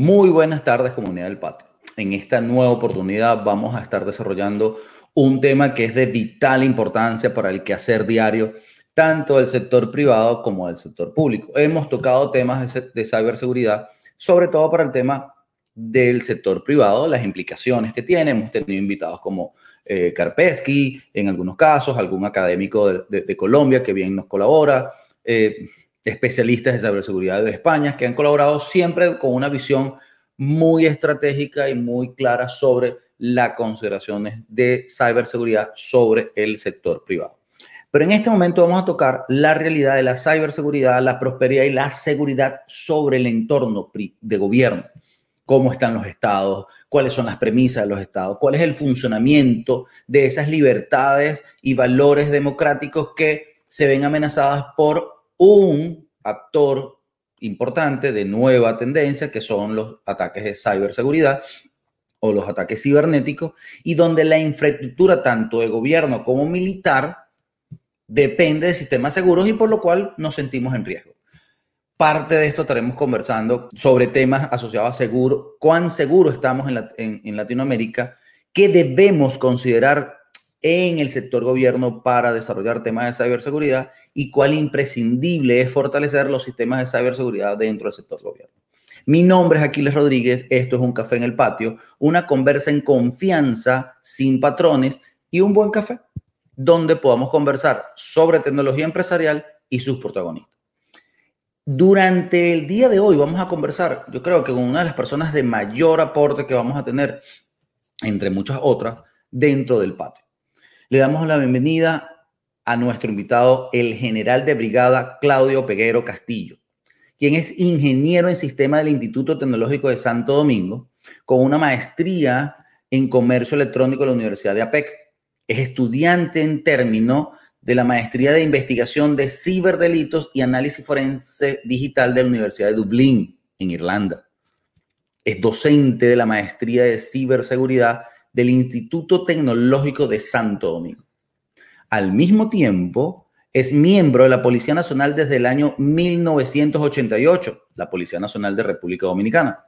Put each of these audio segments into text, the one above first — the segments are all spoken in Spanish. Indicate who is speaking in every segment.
Speaker 1: Muy buenas tardes, comunidad del patio. En esta nueva oportunidad vamos a estar desarrollando un tema que es de vital importancia para el quehacer diario, tanto del sector privado como del sector público. Hemos tocado temas de ciberseguridad, sobre todo para el tema del sector privado, las implicaciones que tiene. Hemos tenido invitados como eh, Karpesky, en algunos casos, algún académico de, Colombia que bien nos colabora. Eh, especialistas de ciberseguridad de España que han colaborado siempre con una visión muy estratégica y muy clara sobre las consideraciones de ciberseguridad sobre el sector privado. Pero en este momento vamos a tocar la realidad de la ciberseguridad, la prosperidad y la seguridad sobre el entorno de gobierno. Cómo están los estados, cuáles son las premisas de los estados, cuál es el funcionamiento de esas libertades y valores democráticos que se ven amenazadas por un actor importante de nueva tendencia, que son los ataques de ciberseguridad o los ataques cibernéticos, y donde la infraestructura tanto de gobierno como militar depende de sistemas seguros y por lo cual nos sentimos en riesgo. Parte de esto estaremos conversando sobre temas asociados a seguro, cuán seguro estamos en, en Latinoamérica, qué debemos considerar en el sector gobierno para desarrollar temas de ciberseguridad y cuál imprescindible es fortalecer los sistemas de ciberseguridad dentro del sector gobierno. Mi nombre es Aquiles Rodríguez, esto es un café en el patio, una conversa en confianza, sin patrones y un buen café, donde podamos conversar sobre tecnología empresarial y sus protagonistas. Durante el día de hoy vamos a conversar, yo creo que con una de las personas de mayor aporte que vamos a tener, entre muchas otras, dentro del patio. Le damos la bienvenida a nuestro invitado, el general de brigada Claudio Peguero Castillo, quien es ingeniero en sistema del Instituto Tecnológico de Santo Domingo, con una maestría en comercio electrónico de la Universidad de APEC. Es estudiante en término de la maestría de investigación de ciberdelitos y análisis forense digital de la Universidad de Dublín, en Irlanda. Es docente de la maestría de ciberseguridad del Instituto Tecnológico de Santo Domingo. Al mismo tiempo, es miembro de la Policía Nacional desde el año 1988, la Policía Nacional de República Dominicana.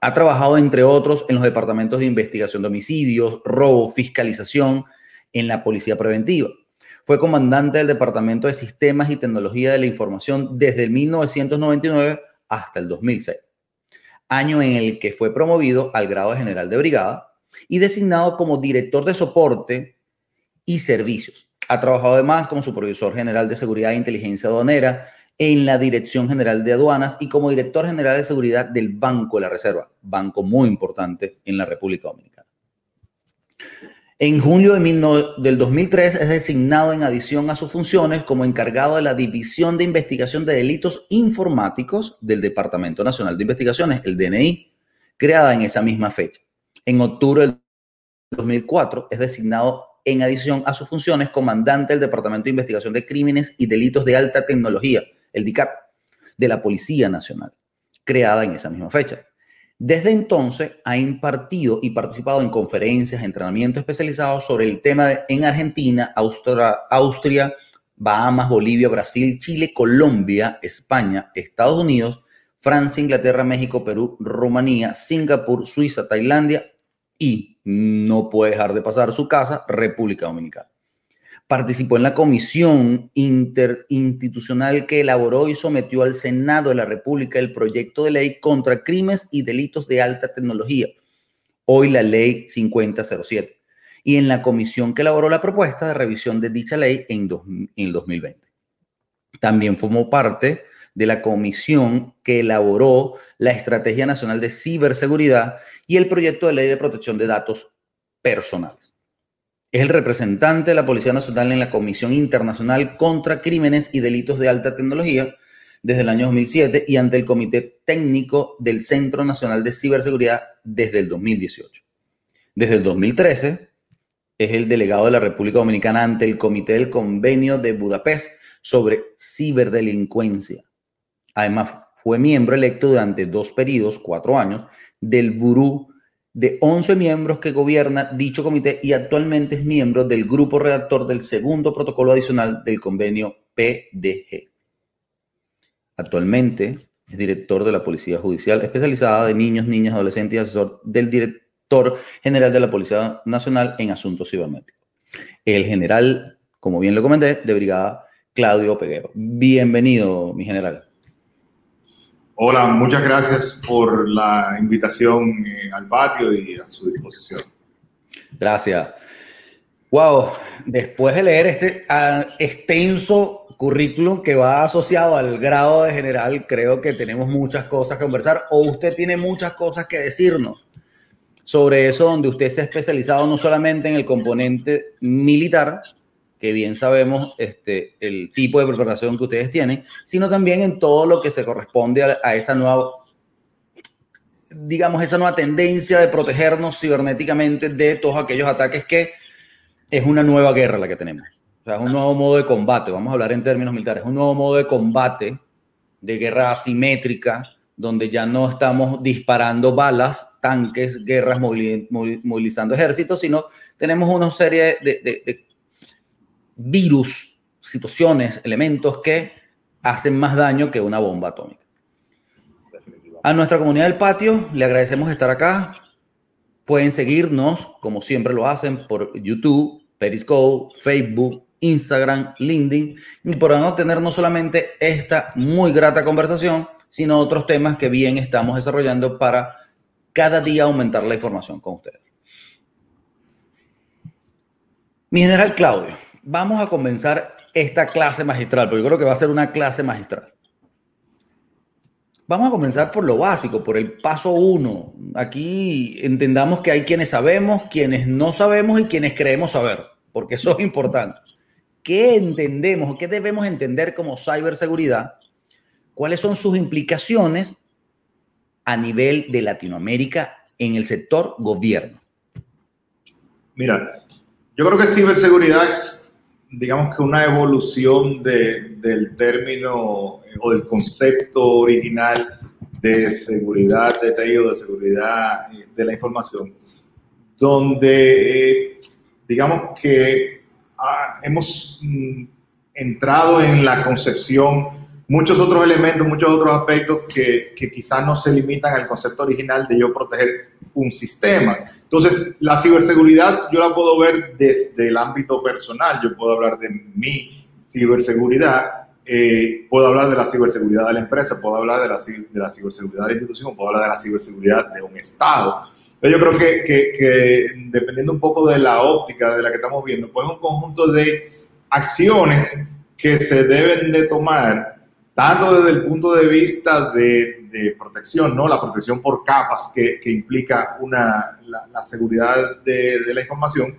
Speaker 1: Ha trabajado, entre otros, en los departamentos de investigación de homicidios, robo, fiscalización, en la Policía Preventiva. Fue comandante del Departamento de Sistemas y Tecnología de la Información desde el 1999 hasta el 2006, año en el que fue promovido al grado de general de brigada y designado como director de soporte y servicios. Ha trabajado además como supervisor general de seguridad e inteligencia aduanera en la Dirección General de Aduanas y como director general de seguridad del Banco de la Reserva, banco muy importante en la República Dominicana. En junio de del 2003 es designado en adición a sus funciones como encargado de la División de Investigación de Delitos Informáticos del Departamento Nacional de Investigaciones, el DNI, creada en esa misma fecha. En octubre del 2004 es designado en adición a sus funciones, comandante del Departamento de Investigación de Crímenes y Delitos de Alta Tecnología, el DICAT, de la Policía Nacional, creada en esa misma fecha. Desde entonces ha impartido y participado en conferencias, entrenamientos especializados sobre el tema en Argentina, Austria, Bahamas, Bolivia, Brasil, Chile, Colombia, España, Estados Unidos, Francia, Inglaterra, México, Perú, Rumanía, Singapur, Suiza, Tailandia y no puede dejar de pasar su casa, República Dominicana. Participó en la comisión interinstitucional que elaboró y sometió al Senado de la República el proyecto de ley contra crímenes y delitos de alta tecnología, hoy la ley 5007, y en la comisión que elaboró la propuesta de revisión de dicha ley en, en el 2020. También formó parte de la comisión que elaboró la Estrategia Nacional de Ciberseguridad y el proyecto de ley de protección de datos personales. Es el representante de la Policía Nacional en la Comisión Internacional contra Crímenes y Delitos de Alta Tecnología desde el año 2007 y ante el Comité Técnico del Centro Nacional de Ciberseguridad desde el 2018. Desde el 2013 es el delegado de la República Dominicana ante el Comité del Convenio de Budapest sobre ciberdelincuencia. Además, fue miembro electo durante dos periodos, cuatro años, del Burú de 11 miembros que gobierna dicho comité y actualmente es miembro del grupo redactor del segundo protocolo adicional del convenio PDG. Actualmente es director de la Policía Judicial especializada de niños, niñas, adolescentes y asesor del director general de la Policía Nacional en Asuntos Cibernéticos. El general, como bien lo comenté, de brigada Claudio Peguero. Bienvenido, mi general.
Speaker 2: Hola, muchas gracias por la invitación eh, al patio y a su disposición.
Speaker 1: Gracias. Wow, después de leer este uh, extenso currículum que va asociado al grado de general, creo que tenemos muchas cosas que conversar o usted tiene muchas cosas que decirnos sobre eso donde usted se ha especializado no solamente en el componente militar, que bien sabemos este, el tipo de preparación que ustedes tienen, sino también en todo lo que se corresponde a, a esa nueva, digamos, esa nueva tendencia de protegernos cibernéticamente de todos aquellos ataques que es una nueva guerra la que tenemos. O sea, es un nuevo modo de combate, vamos a hablar en términos militares, un nuevo modo de combate, de guerra asimétrica, donde ya no estamos disparando balas, tanques, guerras, movilizando ejércitos, sino tenemos una serie de, de, de virus, situaciones, elementos que hacen más daño que una bomba atómica. A nuestra comunidad del patio le agradecemos estar acá. Pueden seguirnos, como siempre lo hacen, por YouTube, Periscope, Facebook, Instagram, LinkedIn, y podrán tener no solamente esta muy grata conversación, sino otros temas que bien estamos desarrollando para cada día aumentar la información con ustedes. Mi general Claudio, vamos a comenzar esta clase magistral, porque yo creo que va a ser una clase magistral. Vamos a comenzar por lo básico, por el paso uno. Aquí entendamos que hay quienes sabemos, quienes no sabemos y quienes creemos saber, porque eso es importante. ¿Qué entendemos, qué debemos entender como ciberseguridad? ¿Cuáles son sus implicaciones a nivel de Latinoamérica en el sector gobierno?
Speaker 2: Mira, yo creo que ciberseguridad es digamos que una evolución de, del término eh, o del concepto original de seguridad de tejido, de seguridad eh, de la información, donde eh, digamos que ah, hemos mm, entrado en la concepción muchos otros elementos, muchos otros aspectos que, quizás no se limitan al concepto original de yo proteger un sistema. Entonces, la ciberseguridad yo la puedo ver desde el ámbito personal, yo puedo hablar de mi ciberseguridad, eh, puedo hablar de la ciberseguridad de la empresa, puedo hablar de la, ciberseguridad de la institución, puedo hablar de la ciberseguridad de un Estado. Yo creo que, dependiendo un poco de la óptica de la que estamos viendo, pues es un conjunto de acciones que se deben de tomar tanto desde el punto de vista de, de protección, ¿no? La protección por capas que, que implica una, la, la seguridad de, de, la información,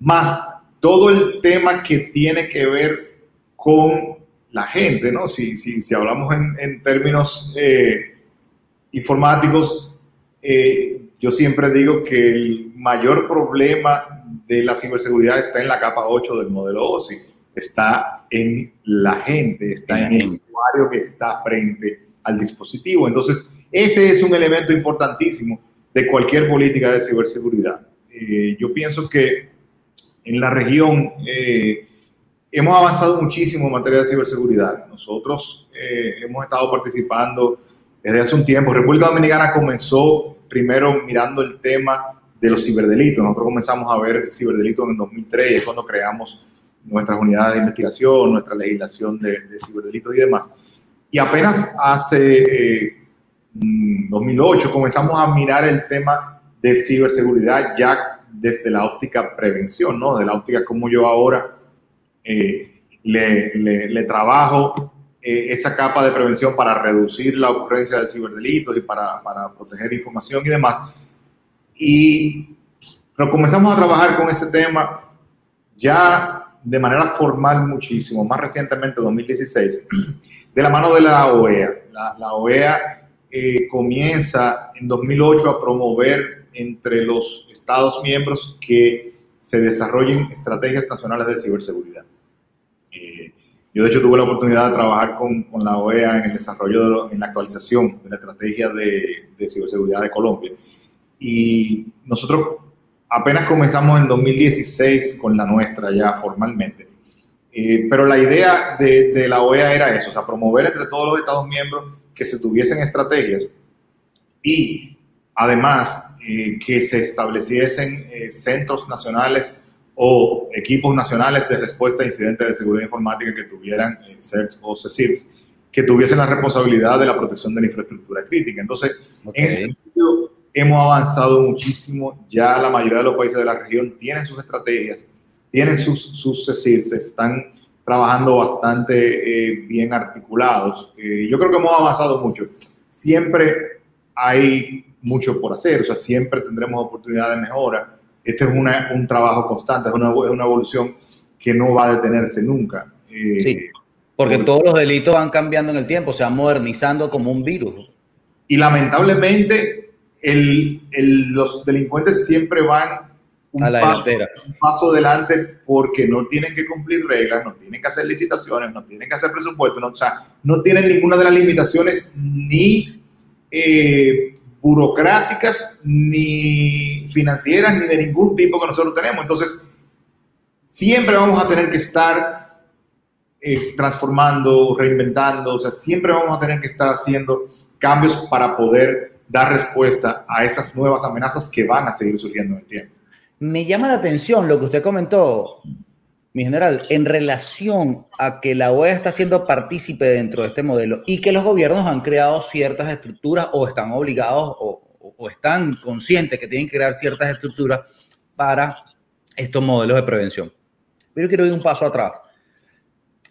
Speaker 2: más todo el tema que tiene que ver con la gente, ¿no? Si, si, si hablamos en, en términos eh, informáticos, eh, yo siempre digo que el mayor problema de la ciberseguridad está en la capa 8 del modelo OSI está en la gente, está en, el usuario que está frente al dispositivo. Entonces, ese es un elemento importantísimo de cualquier política de ciberseguridad. Eh, yo pienso que en la región eh, hemos avanzado muchísimo en materia de ciberseguridad. Nosotros eh, hemos estado participando desde hace un tiempo. República Dominicana comenzó primero mirando el tema de los ciberdelitos. Nosotros comenzamos a ver ciberdelitos en 2003, es cuando creamos nuestras unidades de investigación, nuestra legislación de, de ciberdelitos y demás. Y apenas hace 2008 eh, comenzamos a mirar el tema de ciberseguridad ya desde la óptica prevención, ¿no? De la óptica como yo ahora eh, le, le, le, trabajo eh, esa capa de prevención para reducir la ocurrencia de ciberdelitos y para, para proteger información y demás. Y pero comenzamos a trabajar con ese tema ya de manera formal muchísimo, más recientemente 2016, de la mano de la OEA. La, OEA eh, comienza en 2008 a promover entre los Estados miembros que se desarrollen estrategias nacionales de ciberseguridad. Eh, yo de hecho tuve la oportunidad de trabajar con, con la OEA en el desarrollo, de en la actualización de la estrategia de ciberseguridad de Colombia. Y nosotros apenas comenzamos en 2016 con la nuestra ya formalmente. Eh, pero la idea de, de, la OEA era eso, o sea, promover entre todos los Estados miembros que se tuviesen estrategias y además eh, que se estableciesen eh, centros nacionales o equipos nacionales de respuesta a incidentes de seguridad informática que tuvieran CERTs o CECIRS, que tuviesen la responsabilidad de la protección de la infraestructura crítica. Entonces, en ese sentido, hemos avanzado muchísimo. Ya la mayoría de los países de la región tienen sus estrategias, tienen sus, sus CECIRS, están trabajando bastante eh, bien articulados. Eh, yo creo que hemos avanzado mucho. Siempre hay mucho por hacer, o sea, siempre tendremos oportunidad de mejora. Este es una, un trabajo constante, es una, es una, evolución que no va a detenerse nunca.
Speaker 1: Eh, sí, porque todos los delitos van cambiando en el tiempo, se van modernizando como un virus.
Speaker 2: Y lamentablemente el, el, los delincuentes siempre van un,
Speaker 1: a la
Speaker 2: paso, un paso adelante porque no tienen que cumplir reglas, no tienen que hacer licitaciones, no tienen que hacer presupuestos, no, o sea, no tienen ninguna de las limitaciones ni eh, burocráticas, ni financieras, ni de ningún tipo que nosotros tenemos. Entonces, siempre vamos a tener que estar eh, transformando, reinventando, o sea, siempre vamos a tener que estar haciendo cambios para poder dar respuesta a esas nuevas amenazas que van a seguir surgiendo en el tiempo.
Speaker 1: Me llama la atención lo que usted comentó, mi general, en relación a que la OEA está siendo partícipe dentro de este modelo y que los gobiernos han creado ciertas estructuras o están obligados o, están conscientes que tienen que crear ciertas estructuras para estos modelos de prevención. Pero quiero ir un paso atrás.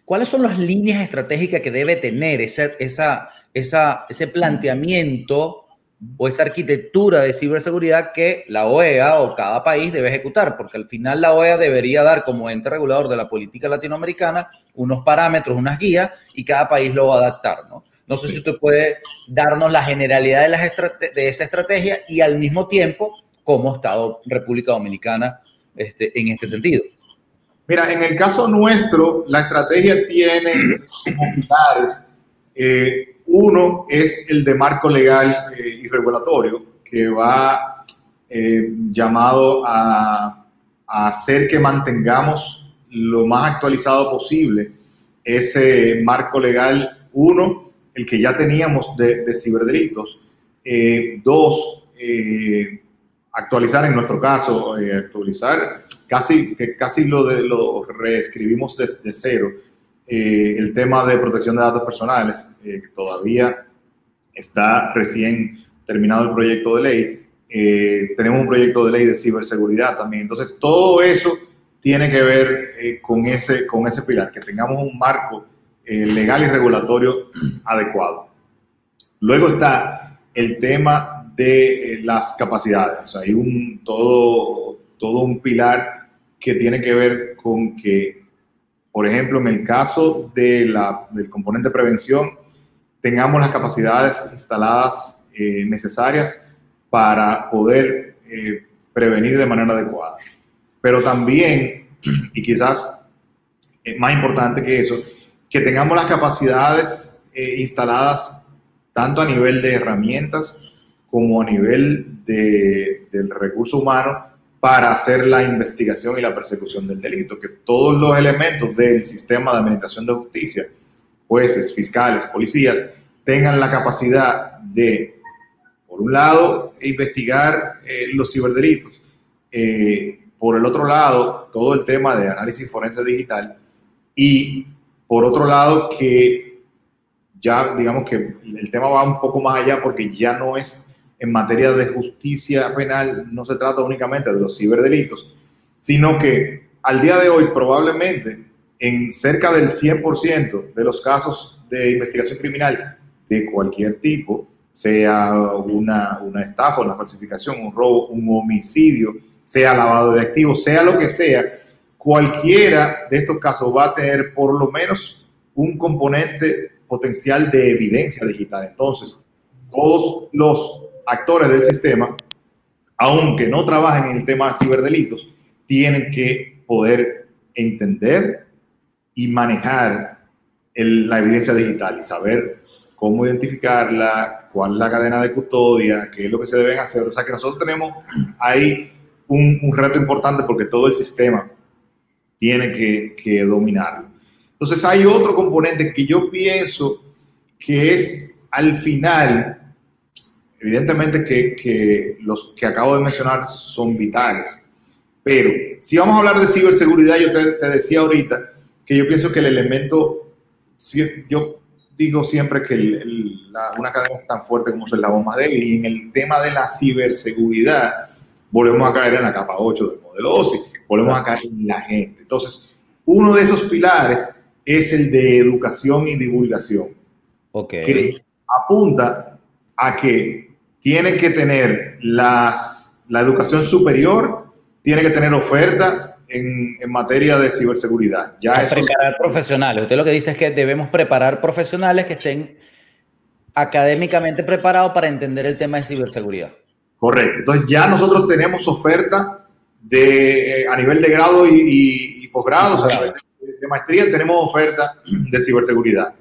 Speaker 1: ¿Cuáles son las líneas estratégicas que debe tener esa, esa, ese planteamiento o esa arquitectura de ciberseguridad que la OEA o cada país debe ejecutar, porque al final la OEA debería dar como ente regulador de la política latinoamericana unos parámetros, unas guías, y cada país lo va a adaptar, ¿no? Sé si usted puede darnos la generalidad de, las de esa estrategia y al mismo tiempo cómo estado República Dominicana este, en este sentido.
Speaker 2: Mira, en el caso nuestro, la estrategia tiene pilares eh, uno es el de marco legal eh, y regulatorio, que va eh, llamado a, hacer que mantengamos lo más actualizado posible ese marco legal, uno, el que ya teníamos de, de ciberdelitos, eh, dos, actualizar en nuestro caso, actualizar casi, casi lo, de, lo reescribimos desde cero eh, el tema de protección de datos personales, eh, todavía está recién terminado el proyecto de ley. Eh, tenemos un proyecto de ley de ciberseguridad también. Entonces, todo eso tiene que ver con, ese, con ese pilar, que tengamos un marco legal y regulatorio adecuado. Luego está el tema de las capacidades. O sea, hay un, todo, todo un pilar que tiene que ver con que por ejemplo, en el caso de la, del componente prevención, tengamos las capacidades instaladas eh, necesarias para poder eh, prevenir de manera adecuada. Pero también, y quizás eh, más importante que eso, que tengamos las capacidades instaladas tanto a nivel de herramientas como a nivel de, del recurso humano para hacer la investigación y la persecución del delito, que todos los elementos del sistema de administración de justicia, jueces, fiscales, policías, tengan la capacidad de, por un lado, investigar eh, los ciberdelitos, eh, por el otro lado, todo el tema de análisis forense digital y, por otro lado, que ya digamos que el tema va un poco más allá porque ya no es en materia de justicia penal no se trata únicamente de los ciberdelitos, sino que al día de hoy probablemente en cerca del 100% de los casos de investigación criminal de cualquier tipo, sea una, una estafa, una falsificación, un robo, un homicidio, sea lavado de activos, sea lo que sea, cualquiera de estos casos va a tener por lo menos un componente potencial de evidencia digital. Entonces, todos los actores del sistema, aunque no trabajen en el tema de ciberdelitos, tienen que poder entender y manejar el, la evidencia digital y saber cómo identificarla, cuál es la cadena de custodia, qué es lo que se deben hacer. O sea que nosotros tenemos ahí un, un reto importante porque todo el sistema tiene que, que dominarlo. Entonces hay otro componente que yo pienso que es al final, evidentemente que, que los que acabo de mencionar son vitales, pero si vamos a hablar de ciberseguridad, yo te, te decía ahorita que yo pienso que el elemento, yo digo siempre que una cadena es tan fuerte como es la bomba débil y en el tema de la ciberseguridad volvemos a caer en la capa 8 del modelo OSI, volvemos a caer en la gente. Entonces, uno de esos pilares es el de educación y divulgación.
Speaker 1: Okay.
Speaker 2: Que apunta a que tiene que tener las, la educación superior, tiene que tener oferta en, en materia de ciberseguridad.
Speaker 1: Ya es preparar profesionales. Usted lo que dice es que debemos preparar profesionales que estén académicamente preparados para entender el tema de ciberseguridad.
Speaker 2: Correcto. Entonces ya nosotros tenemos oferta de, eh, a nivel de grado y, posgrado, o sea, de, maestría tenemos oferta de ciberseguridad.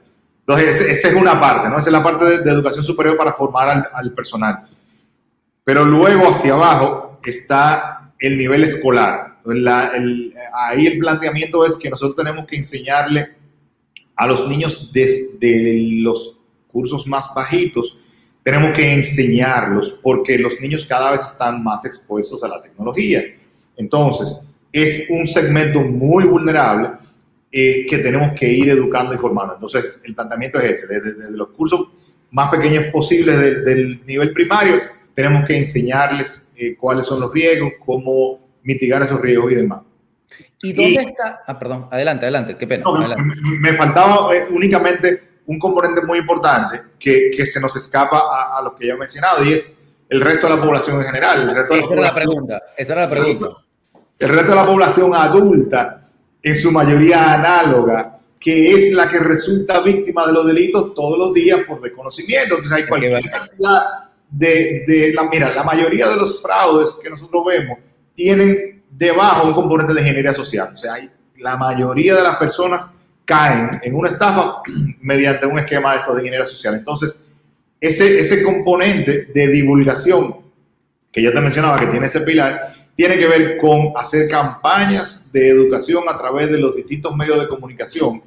Speaker 2: Entonces esa es una parte, ¿no? Esa es la parte de, educación superior para formar al, personal. Pero luego hacia abajo está el nivel escolar. ahí el planteamiento es que nosotros tenemos que enseñarle a los niños desde los cursos más bajitos tenemos que enseñarlos porque los niños cada vez están más expuestos a la tecnología. Entonces, es un segmento muy vulnerable eh, que tenemos que ir educando y formando. Entonces, el planteamiento es ese, desde, los cursos más pequeños posibles del nivel primario, tenemos que enseñarles eh, cuáles son los riesgos, cómo mitigar esos riesgos y demás.
Speaker 1: ¿Y dónde está? Ah, perdón, adelante, adelante, qué pena.
Speaker 2: Me, faltaba eh, únicamente un componente muy importante que, que se nos escapa a, lo que ya he mencionado y es el resto de la población en general. El resto de
Speaker 1: esa, era la pregunta, esa era la pregunta.
Speaker 2: El resto de la población adulta, en su mayoría análoga, que es la que resulta víctima de los delitos todos los días por desconocimiento. Entonces hay cualquier cantidad de, de la, mira, la mayoría de los fraudes que nosotros vemos tienen debajo un componente de ingeniería social. O sea, hay, la mayoría de las personas caen en una estafa mediante un esquema de, de ingeniería social. Entonces, ese, ese componente de divulgación que ya te mencionaba que tiene ese pilar, tiene que ver con hacer campañas de educación a través de los distintos medios de comunicación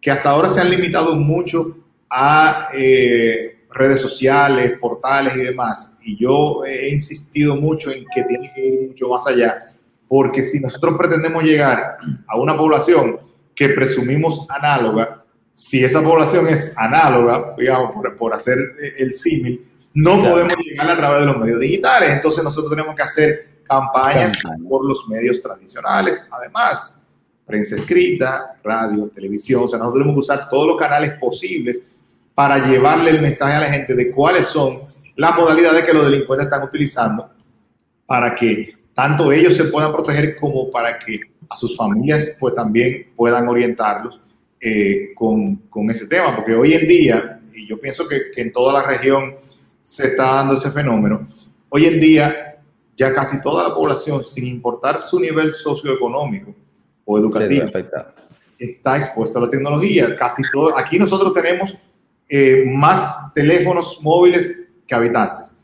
Speaker 2: que hasta ahora se han limitado mucho a eh, redes sociales, portales y demás. Y yo he insistido mucho en que tiene que ir mucho más allá, porque si nosotros pretendemos llegar a una población que presumimos análoga, si esa población es análoga, digamos, por, hacer el símil, no podemos llegar a través de los medios digitales. Entonces nosotros tenemos que hacer campañas por los medios tradicionales. Además, prensa escrita, radio, televisión. O sea, nosotros tenemos que usar todos los canales posibles para llevarle el mensaje a la gente de cuáles son las modalidades que los delincuentes están utilizando para que tanto ellos se puedan proteger como para que a sus familias pues también puedan orientarlos eh, con, con, ese tema, porque hoy en día, y yo pienso que, que, en toda la región se está dando ese fenómeno, hoy en día ya casi toda la población, sin importar su nivel socioeconómico o educativo, está expuesta a la tecnología. Casi todo, aquí nosotros tenemos eh, más teléfonos móviles que habitantes.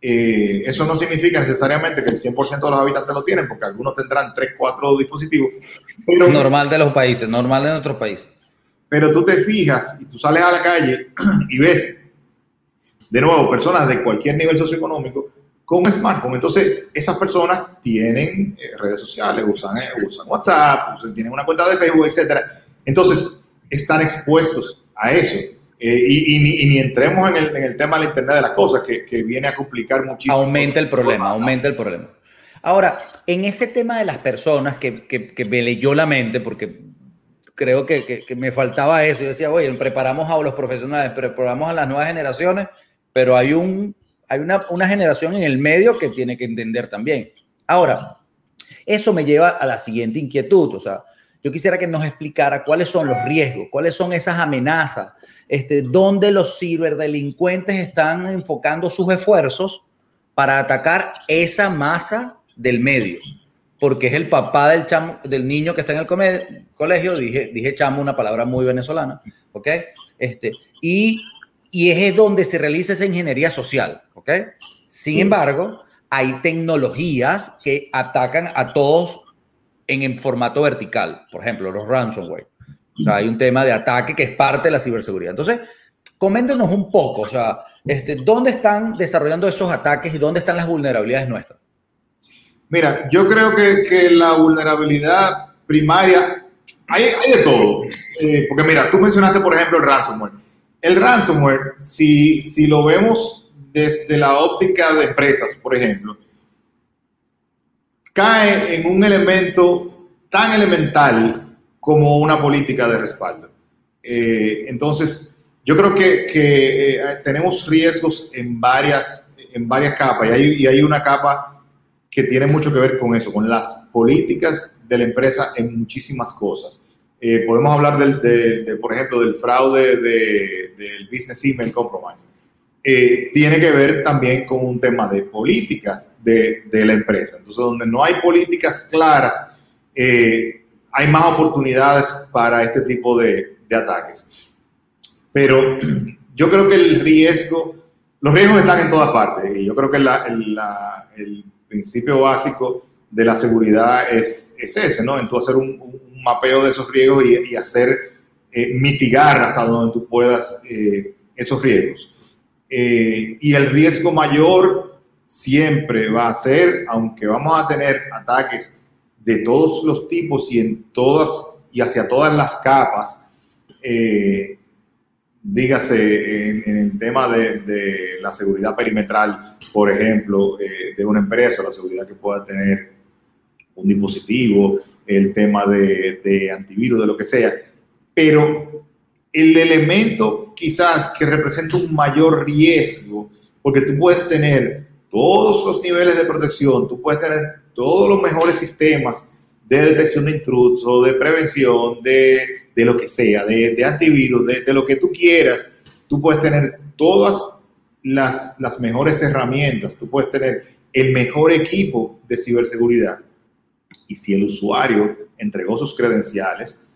Speaker 2: Eh, eso no significa necesariamente que el 100% de los habitantes lo tienen, porque algunos tendrán 3, 4 dispositivos.
Speaker 1: normal de los países, normal de nuestros países.
Speaker 2: Pero tú te fijas y tú sales a la calle y ves, de nuevo, personas de cualquier nivel socioeconómico con un smartphone. Entonces, esas personas tienen eh, redes sociales, usan, eh, usan WhatsApp, tienen una cuenta de Facebook, etc. Entonces, están expuestos a eso. Eh, y, ni, entremos en el, en el, tema del Internet de las cosas, que, que viene a complicar muchísimo.
Speaker 1: Aumenta el problema, aumenta el problema. Ahora, en ese tema de las personas que, que, que me leyó la mente, porque creo que, que, me faltaba eso, yo decía, oye, preparamos a los profesionales, preparamos a las nuevas generaciones, pero hay, un, hay una, una generación en el medio que tiene que entender también. Ahora, eso me lleva a la siguiente inquietud, o sea, yo quisiera que nos explicara cuáles son los riesgos, cuáles son esas amenazas este, donde los ciberdelincuentes están enfocando sus esfuerzos para atacar esa masa del medio. Porque es el papá del, chamo, del niño que está en el colegio, dije, dije chamo, una palabra muy venezolana, ¿ok? Este, y, y es donde se realiza esa ingeniería social, ¿ok? Sin embargo, hay tecnologías que atacan a todos en, en formato vertical, por ejemplo, los ransomware O sea, hay un tema de ataque que es parte de la ciberseguridad. Entonces, coméntenos un poco, o sea, este, ¿dónde están desarrollando esos ataques y dónde están las vulnerabilidades nuestras?
Speaker 2: Mira, yo creo que, que la vulnerabilidad primaria, hay, hay de todo. Eh, porque mira, tú mencionaste, por ejemplo, el ransomware. El ransomware, si, si lo vemos desde la óptica de empresas, por ejemplo, cae en un elemento tan elemental como una política de respaldo. Eh, entonces, yo creo que, que eh, tenemos riesgos en varias, en varias capas y hay, y hay una capa que tiene mucho que ver con eso, con las políticas de la empresa en muchísimas cosas. Eh, podemos hablar del, de, por ejemplo, del fraude de, del Business Email Compromise. Eh, tiene que ver también con un tema de políticas de, la empresa. Entonces, donde no hay políticas claras, eh, hay más oportunidades para este tipo de, ataques. Pero yo creo que el riesgo, los riesgos están en todas partes. Y yo creo que el principio básico de la seguridad es, es ese, ¿no? En hacer un, mapeo de esos riesgos y, hacer eh, mitigar hasta donde tú puedas esos riesgos. Eh, y el riesgo mayor siempre va a ser, aunque vamos a tener ataques de todos los tipos y en todas y hacia todas las capas, eh, dígase en, en, el tema de, de, la seguridad perimetral, por ejemplo, eh, de una empresa, la seguridad que pueda tener un dispositivo, el tema de, de antivirus, de lo que sea, pero el elemento quizás que representa un mayor riesgo, porque tú puedes tener todos los niveles de protección, tú puedes tener todos los mejores sistemas de detección de intrusos, de prevención, de, de lo que sea, de, antivirus, de, de, lo que tú quieras, tú puedes tener todas las, las mejores herramientas, tú puedes tener el mejor equipo de ciberseguridad. Y si el usuario entregó sus credenciales,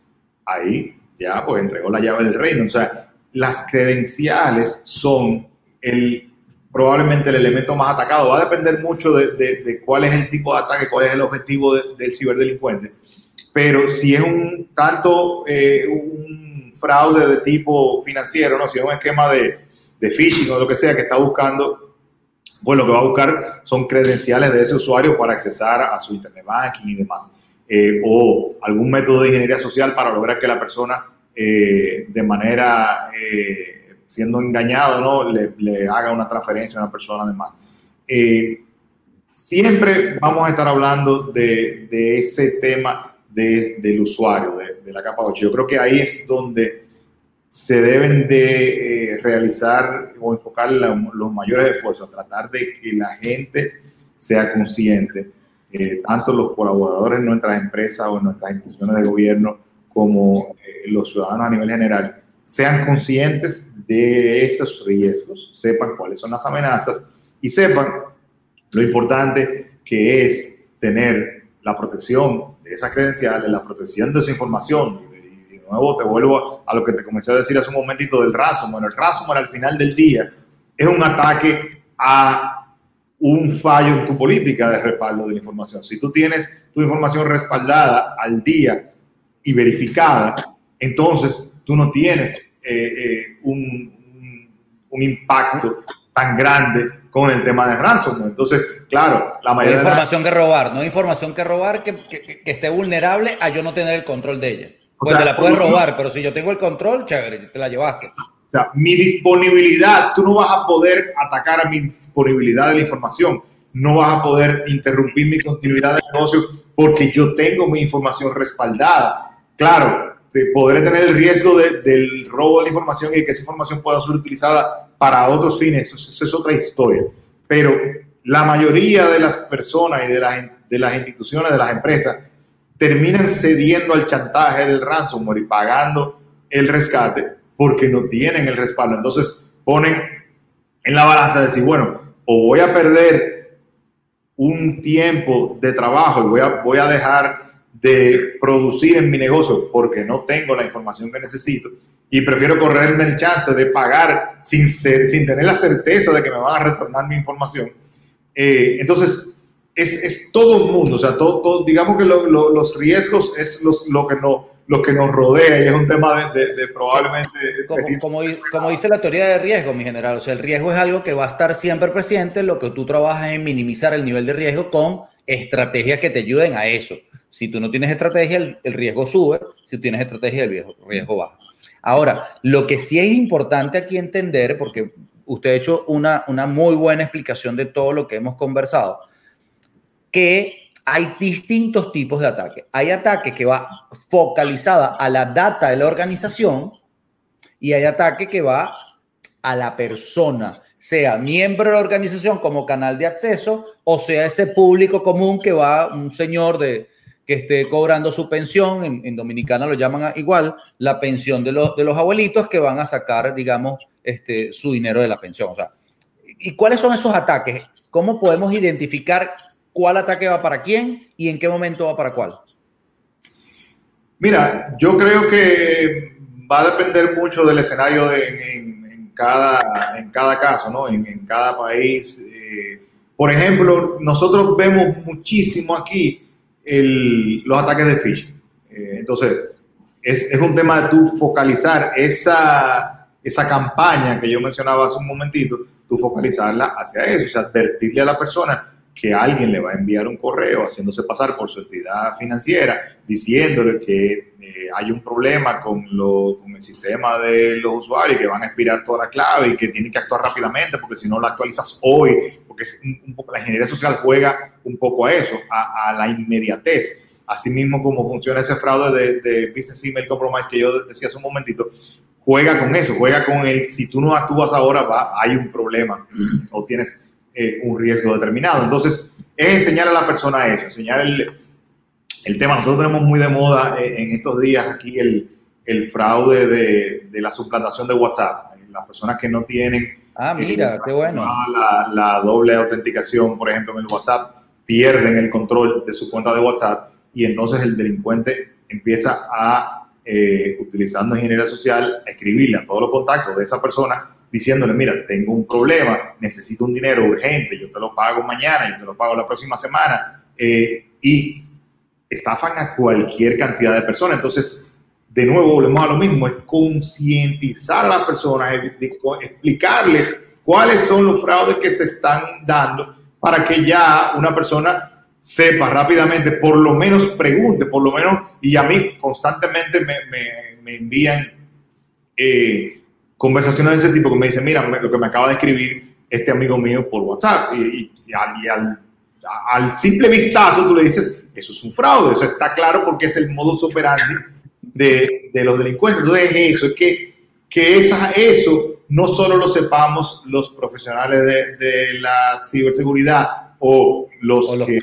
Speaker 2: ahí ya pues entregó la llave del reino. O sea, las credenciales son el, probablemente el elemento más atacado. Va a depender mucho de, de, de cuál es el tipo de ataque, cuál es el objetivo de, del ciberdelincuente. Pero si es un tanto eh, un fraude de tipo financiero, ¿no? si es un esquema de, de phishing o lo que sea que está buscando, pues lo que va a buscar son credenciales de ese usuario para accesar a su internet banking y demás. Eh, o algún método de ingeniería social para lograr que la persona eh, de manera eh, siendo engañado, ¿no? Le, haga una transferencia a una persona además. Eh, siempre vamos a estar hablando de, ese tema de, del usuario, de, la capa 8. Yo creo que ahí es donde se deben de realizar o enfocar los mayores esfuerzos, tratar de que la gente sea consciente, tanto los colaboradores en nuestras empresas o en nuestras instituciones de gobierno, como eh, los ciudadanos a nivel general sean conscientes de esos riesgos, sepan cuáles son las amenazas y sepan lo importante que es tener la protección de esas credenciales, la protección de esa información. Y de nuevo te vuelvo a lo que te comencé a decir hace un momentito del ransomware. El ransomware al final del día es un ataque a un fallo en tu política de respaldo de la información. Si tú tienes tu información respaldada al día y verificada, entonces tú no tienes eh, eh, un, un, impacto tan grande con el tema de ransomware. Entonces, claro, la mayoría
Speaker 1: no hay información la... que robar, no hay información que robar que, que, que, esté vulnerable a yo no tener el control de ella. Pues o sea, te la puedes robar, pero si yo tengo el control, chévere, te la llevaste.
Speaker 2: O sea, mi disponibilidad, tú no vas a poder atacar a mi disponibilidad de la información, no vas a poder interrumpir mi continuidad de negocio porque yo tengo mi información respaldada claro, podré tener el riesgo de, del robo de la información y que esa información pueda ser utilizada para otros fines, eso, eso es otra historia. Pero la mayoría de las personas y de las, de las instituciones, de las empresas, terminan cediendo al chantaje del ransomware y pagando el rescate porque no tienen el respaldo. Entonces ponen en la balanza de decir, bueno, o voy a perder un tiempo de trabajo y voy a, voy a dejar de producir en mi negocio porque no tengo la información que necesito y prefiero correrme el chance de pagar sin, ser, sin tener la certeza de que me van a retornar mi información. Eh, entonces, es, es, todo un mundo, o sea, todo, todo digamos que lo, lo, los riesgos es los, lo que no, lo que nos rodea y es un tema de, probablemente...
Speaker 1: Como, como, dice la teoría de riesgo, mi general, o sea, el riesgo es algo que va a estar siempre presente, lo que tú trabajas en minimizar el nivel de riesgo con estrategias que te ayuden a eso. Si tú no tienes estrategia, el, riesgo sube, si tienes estrategia, el riesgo baja. Ahora, lo que sí es importante aquí entender, porque usted ha hecho una, una muy buena explicación de todo lo que hemos conversado, que hay distintos tipos de ataques. Hay ataques que va focalizada a la data de la organización y hay ataque que va a la persona, sea miembro de la organización como canal de acceso o sea ese público común que va un señor de que esté cobrando su pensión, en, Dominicana lo llaman igual, la pensión de los, de los abuelitos que van a sacar, digamos, este, su dinero de la pensión. O sea, ¿y cuáles son esos ataques? ¿Cómo podemos identificar cuál ataque va para quién y en qué momento va para cuál?
Speaker 2: Mira, yo creo que va a depender mucho del escenario en, cada, en cada caso, ¿no? En, cada país. Eh, por ejemplo, nosotros vemos muchísimo aquí los ataques de phishing. Eh, entonces, es, es, un tema de tú focalizar esa, esa campaña que yo mencionaba hace un momentito, tú focalizarla hacia eso, o sea, advertirle a la persona que alguien le va a enviar un correo haciéndose pasar por su entidad financiera, diciéndole que eh, hay un problema con, lo, con el sistema de los usuarios, que van a expirar toda la clave y que tienen que actuar rápidamente porque si no la actualizas hoy, porque es un, poco, la ingeniería social juega un poco a eso, a, la inmediatez. Asimismo, como funciona ese fraude de, de Business Email Compromise que yo decía hace un momentito, juega con eso, juega con el si tú no actúas ahora, va, hay un problema o tienes eh, un riesgo determinado. Entonces, es enseñar a la persona eso, enseñar el, el tema. Nosotros tenemos muy de moda eh, en estos días aquí el, el fraude de, de, la suplantación de WhatsApp. Las personas que no tienen
Speaker 1: ah, mira, qué bueno.
Speaker 2: La, la, doble autenticación, por ejemplo, en el WhatsApp, pierden el control de su cuenta de WhatsApp y entonces el delincuente empieza a, eh, utilizando ingeniería social, a escribirle a todos los contactos de esa persona diciéndole, mira, tengo un problema, necesito un dinero urgente, yo te lo pago mañana, yo te lo pago la próxima semana, eh, y estafan a cualquier cantidad de personas. Entonces, de nuevo, volvemos a lo mismo, es concientizar a las personas, explicarles cuáles son los fraudes que se están dando para que ya una persona sepa rápidamente, por lo menos pregunte, por lo menos, y a mí constantemente me, me, me envían eh, conversaciones de ese tipo que me dicen, mira, lo que me acaba de escribir este amigo mío por WhatsApp. Y, al, simple vistazo tú le dices, eso es un fraude, eso está claro porque es el modus operandi de, de los delincuentes. Entonces es eso, es que, que esa, eso no solo lo sepamos los profesionales de, de la ciberseguridad o los, que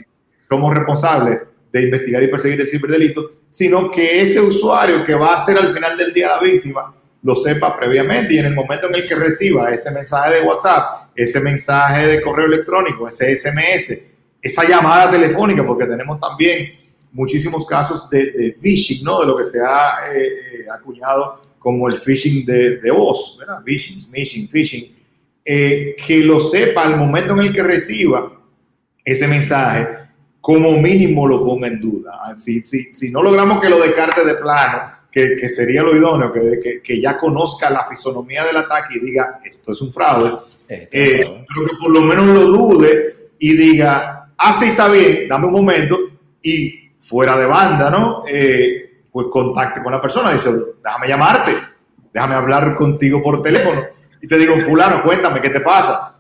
Speaker 2: somos responsables de investigar y perseguir el ciberdelito, sino que ese usuario que va a ser al final del día la víctima, lo sepa previamente y en el momento en el que reciba ese mensaje de WhatsApp, ese mensaje de correo electrónico, ese SMS, esa llamada telefónica, porque tenemos también muchísimos casos de, phishing, ¿no? De lo que se ha eh, eh, acuñado como el phishing de, voz, ¿verdad? Phishing, smishing, phishing, eh, que lo sepa al momento en el que reciba ese mensaje, como mínimo lo ponga en duda. Si, si, si no logramos que lo descarte de plano, que, sería lo idóneo, que, que, ya conozca la fisonomía del ataque y diga, esto es un fraude, eh, pero que por lo menos lo dude y diga, ah, sí, está bien, dame un momento y fuera de banda, ¿no? Eh, pues contacte con la persona, dice, déjame llamarte, déjame hablar contigo por teléfono. Y te digo, fulano, cuéntame, ¿qué te pasa?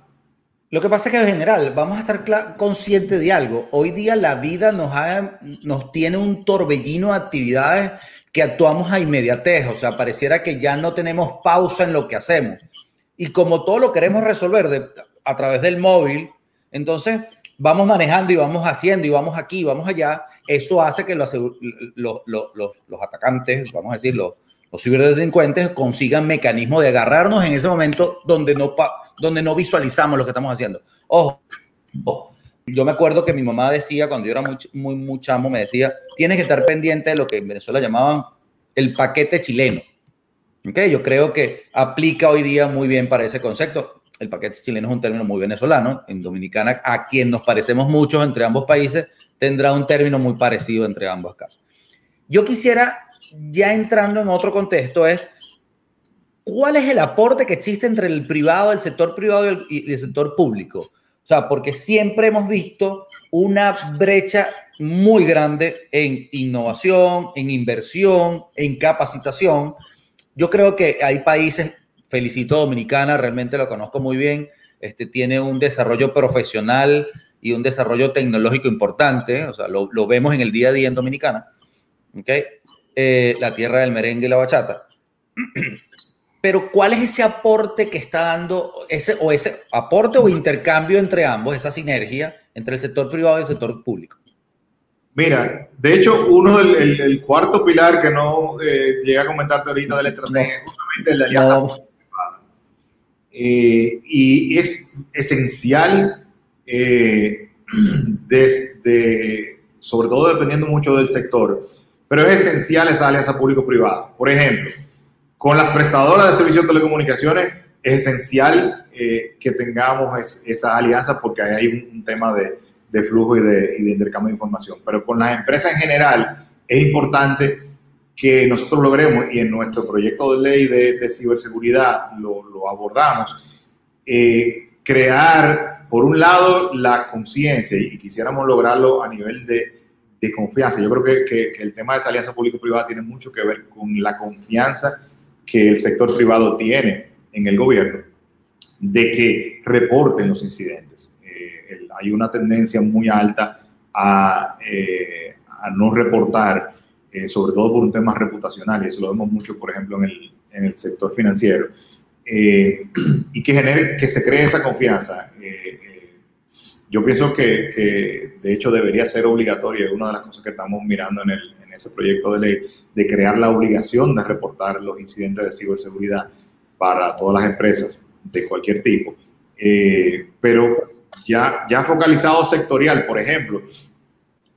Speaker 1: Lo que pasa es que en general vamos a estar conscientes de algo. Hoy día la vida nos, nos tiene un torbellino de actividades que actuamos a inmediatez, o sea, pareciera que ya no tenemos pausa en lo que hacemos. Y como todo lo queremos resolver a través del móvil, entonces vamos manejando y vamos haciendo y vamos aquí y vamos allá, eso hace que los, los, los, atacantes, vamos a decir, los, los ciberdelincuentes consigan mecanismos de agarrarnos en ese momento donde no, donde no visualizamos lo que estamos haciendo. Ojo yo me acuerdo que mi mamá decía, cuando yo era muy, muy, muy chamo, me decía, tienes que estar pendiente de lo que en Venezuela llamaban el paquete chileno. Okay, yo creo que aplica hoy día muy bien para ese concepto. El paquete chileno es un término muy venezolano. En Dominicana, a quien nos parecemos muchos entre ambos países, tendrá un término muy parecido entre ambos casos. Yo quisiera ya entrando en otro contexto, es cuál es el aporte que existe entre el privado, el sector privado y el, y el sector público. Sea, porque siempre hemos visto una brecha muy grande en innovación, en inversión, en capacitación. Yo creo que hay países, felicito a Dominicana, realmente lo conozco muy bien, este, tiene un desarrollo profesional y un desarrollo tecnológico importante, o sea, lo, lo vemos en el día a día en Dominicana, ¿okay? Eh, la tierra del merengue y la bachata. Pero ¿cuál es ese aporte que está dando, ese, o ese aporte o intercambio entre ambos, esa sinergia entre el sector privado y el sector público?
Speaker 2: Mira, de hecho, uno del el, cuarto pilar que no eh, llega a comentarte ahorita de la estrategia es justamente la alianza no. privada. Eh, y es esencial eh, desde, sobre todo dependiendo mucho del sector, pero es esencial esa alianza público-privada. Por ejemplo, con las prestadoras de servicios de telecomunicaciones es esencial eh, que tengamos es, esa alianza porque ahí hay un, un tema de, de flujo y de, y de, intercambio de información. Pero con las empresas en general es importante que nosotros logremos, y en nuestro proyecto de ley de, de ciberseguridad lo, lo abordamos, eh, crear, por un lado, la conciencia, y quisiéramos lograrlo a nivel de, de confianza. Yo creo que, que, que el tema de esa alianza público-privada tiene mucho que ver con la confianza que el sector privado tiene en el gobierno de que reporten los incidentes. Eh, el, hay una tendencia muy alta a, eh, a no reportar, eh, sobre todo por un tema reputacional, y eso lo vemos mucho, por ejemplo, en el, en el sector financiero, eh, y que, genere, que se cree esa confianza. Yo pienso que, de hecho, debería ser obligatoria, es una de las cosas que estamos mirando en, el, ese proyecto de ley, de crear la obligación de reportar los incidentes de ciberseguridad para todas las empresas de cualquier tipo. Eh, pero ya, ya focalizado sectorial, por ejemplo,